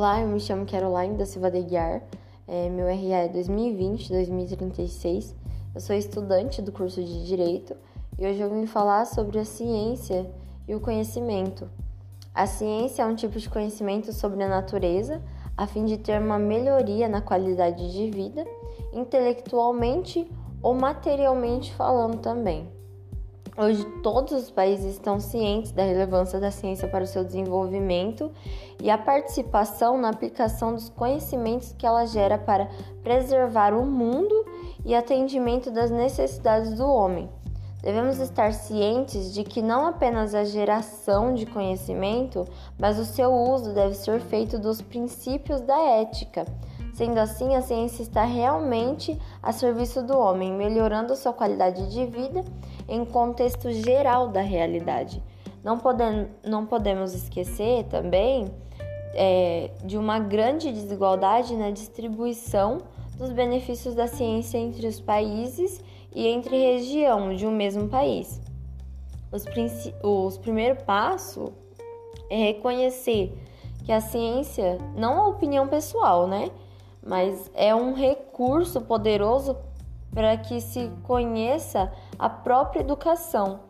Olá, eu me chamo Caroline da Silva de Guiar, é, meu RA é 2020-2036, eu sou estudante do curso de Direito e hoje eu vim falar sobre a ciência e o conhecimento. A ciência é um tipo de conhecimento sobre a natureza a fim de ter uma melhoria na qualidade de vida, intelectualmente ou materialmente falando também. Hoje, todos os países estão cientes da relevância da ciência para o seu desenvolvimento e a participação na aplicação dos conhecimentos que ela gera para preservar o mundo e atendimento das necessidades do homem. Devemos estar cientes de que não apenas a geração de conhecimento, mas o seu uso deve ser feito dos princípios da ética. Sendo assim, a ciência está realmente a serviço do homem, melhorando sua qualidade de vida em contexto geral da realidade. Não, podem, não podemos esquecer também é, de uma grande desigualdade na distribuição dos benefícios da ciência entre os países e entre região de um mesmo país. Os, os primeiro passo é reconhecer que a ciência não é opinião pessoal, né? Mas é um recurso poderoso para que se conheça a própria educação.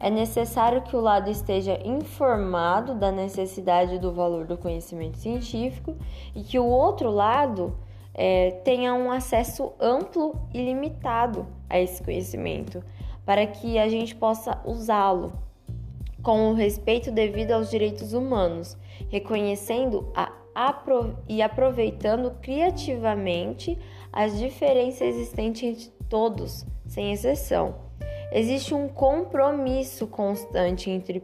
É necessário que o lado esteja informado da necessidade do valor do conhecimento científico e que o outro lado é, tenha um acesso amplo e limitado a esse conhecimento, para que a gente possa usá-lo com o respeito devido aos direitos humanos, reconhecendo a e aproveitando criativamente as diferenças existentes entre todos, sem exceção. Existe um compromisso constante entre,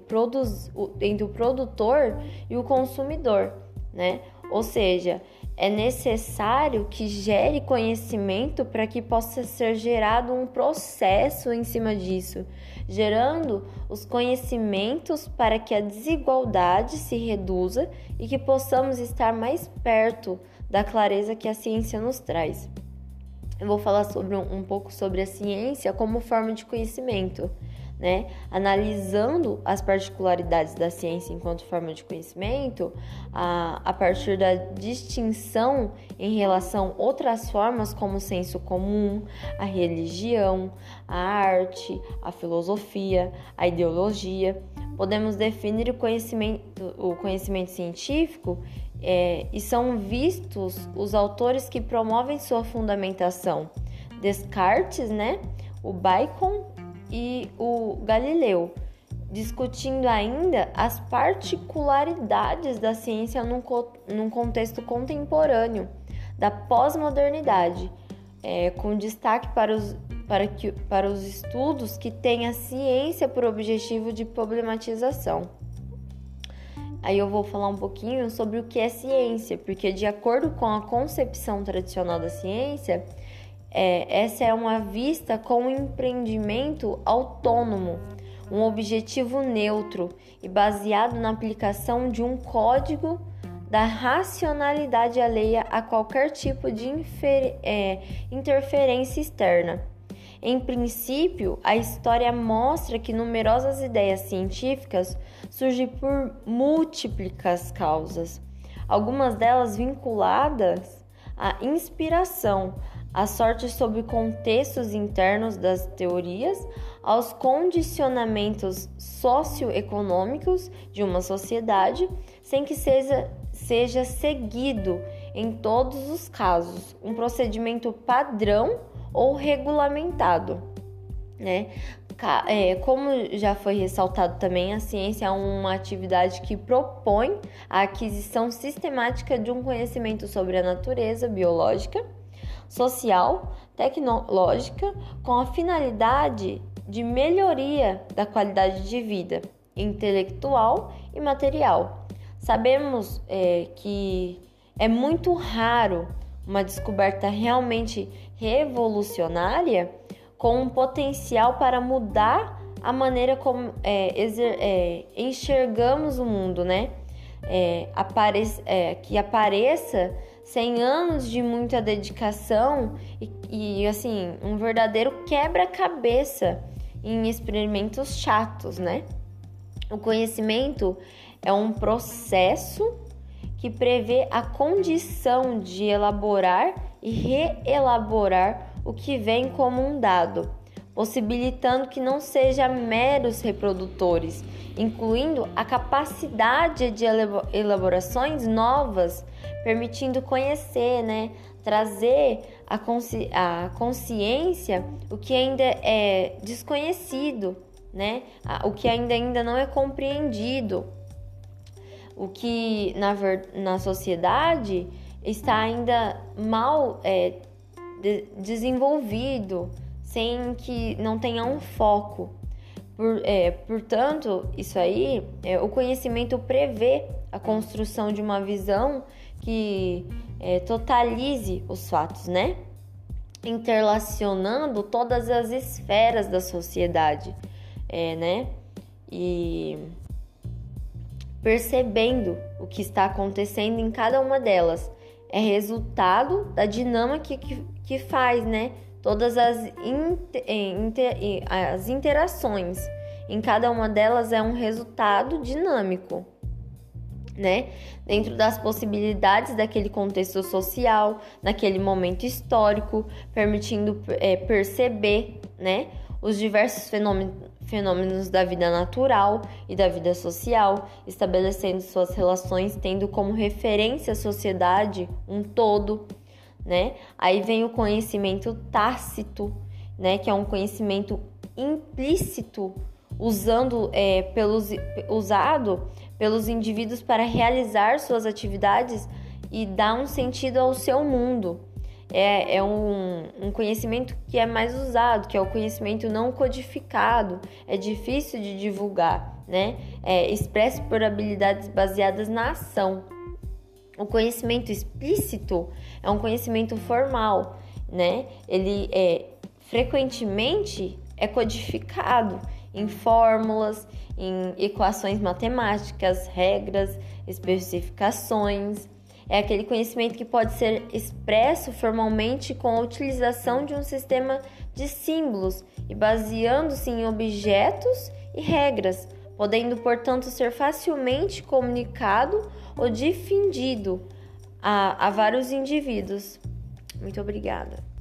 entre o produtor e o consumidor, né? Ou seja, é necessário que gere conhecimento para que possa ser gerado um processo em cima disso, gerando os conhecimentos para que a desigualdade se reduza e que possamos estar mais perto da clareza que a ciência nos traz. Eu vou falar sobre um, pouco sobre a ciência como forma de conhecimento né? Analisando as particularidades da ciência enquanto forma de conhecimento, a, a partir da distinção em relação a outras formas como o senso comum, a religião, a arte, a filosofia, a ideologia, podemos definir o conhecimento, o conhecimento científico é, e são vistos os autores que promovem sua fundamentação. Descartes, né? O Bacon e o Galileu, discutindo ainda as particularidades da ciência num, num contexto contemporâneo da pós-modernidade, é, com destaque para os, para, que, para os estudos que têm a ciência por objetivo de problematização. Aí eu vou falar um pouquinho sobre o que é ciência, porque de acordo com a concepção tradicional da ciência, é, essa é uma vista com um empreendimento autônomo, um objetivo neutro e baseado na aplicação de um código da racionalidade alheia a qualquer tipo de é, interferência externa. Em princípio, a história mostra que numerosas ideias científicas surgem por múltiplas causas, algumas delas vinculadas à inspiração, a sorte sobre contextos internos das teorias, aos condicionamentos socioeconômicos de uma sociedade, sem que seja, seja seguido, em todos os casos, um procedimento padrão ou regulamentado. Né? É, como já foi ressaltado também, a ciência é uma atividade que propõe a aquisição sistemática de um conhecimento sobre a natureza biológica social, tecnológica, com a finalidade de melhoria da qualidade de vida intelectual e material. Sabemos é, que é muito raro uma descoberta realmente revolucionária com um potencial para mudar a maneira como é, é, enxergamos o mundo, né? É, é que apareça 100 anos de muita dedicação e, e assim, um verdadeiro quebra-cabeça em experimentos chatos, né? O conhecimento é um processo que prevê a condição de elaborar e reelaborar o que vem como um dado, possibilitando que não sejam meros reprodutores, incluindo a capacidade de elaborações novas, permitindo conhecer, né, trazer a, consci a consciência o que ainda é desconhecido, né, o que ainda, ainda não é compreendido, o que na, na sociedade está ainda mal é, de desenvolvido, sem que não tenha um foco. Por, é, portanto, isso aí, é, o conhecimento prevê a construção de uma visão que é, totalize os fatos, né? Interlacionando todas as esferas da sociedade, é, né? E percebendo o que está acontecendo em cada uma delas. É resultado da dinâmica que, que faz, né? Todas as, inter, inter, as interações. Em cada uma delas é um resultado dinâmico né? Dentro das possibilidades daquele contexto social, naquele momento histórico, permitindo é, perceber, né? Os diversos fenômenos da vida natural e da vida social, estabelecendo suas relações, tendo como referência a sociedade um todo, né? Aí vem o conhecimento tácito, né? Que é um conhecimento implícito usando é, pelos, usado pelos indivíduos para realizar suas atividades e dar um sentido ao seu mundo. É, é um, um, conhecimento que é mais usado, que é o conhecimento não codificado, é difícil de divulgar, né? É expresso por habilidades baseadas na ação. O conhecimento explícito é um conhecimento formal, né? Ele é frequentemente é codificado em fórmulas, em equações matemáticas, regras, especificações. É aquele conhecimento que pode ser expresso formalmente com a utilização de um sistema de símbolos e baseando-se em objetos e regras, podendo, portanto, ser facilmente comunicado ou difundido a, a vários indivíduos. Muito obrigada.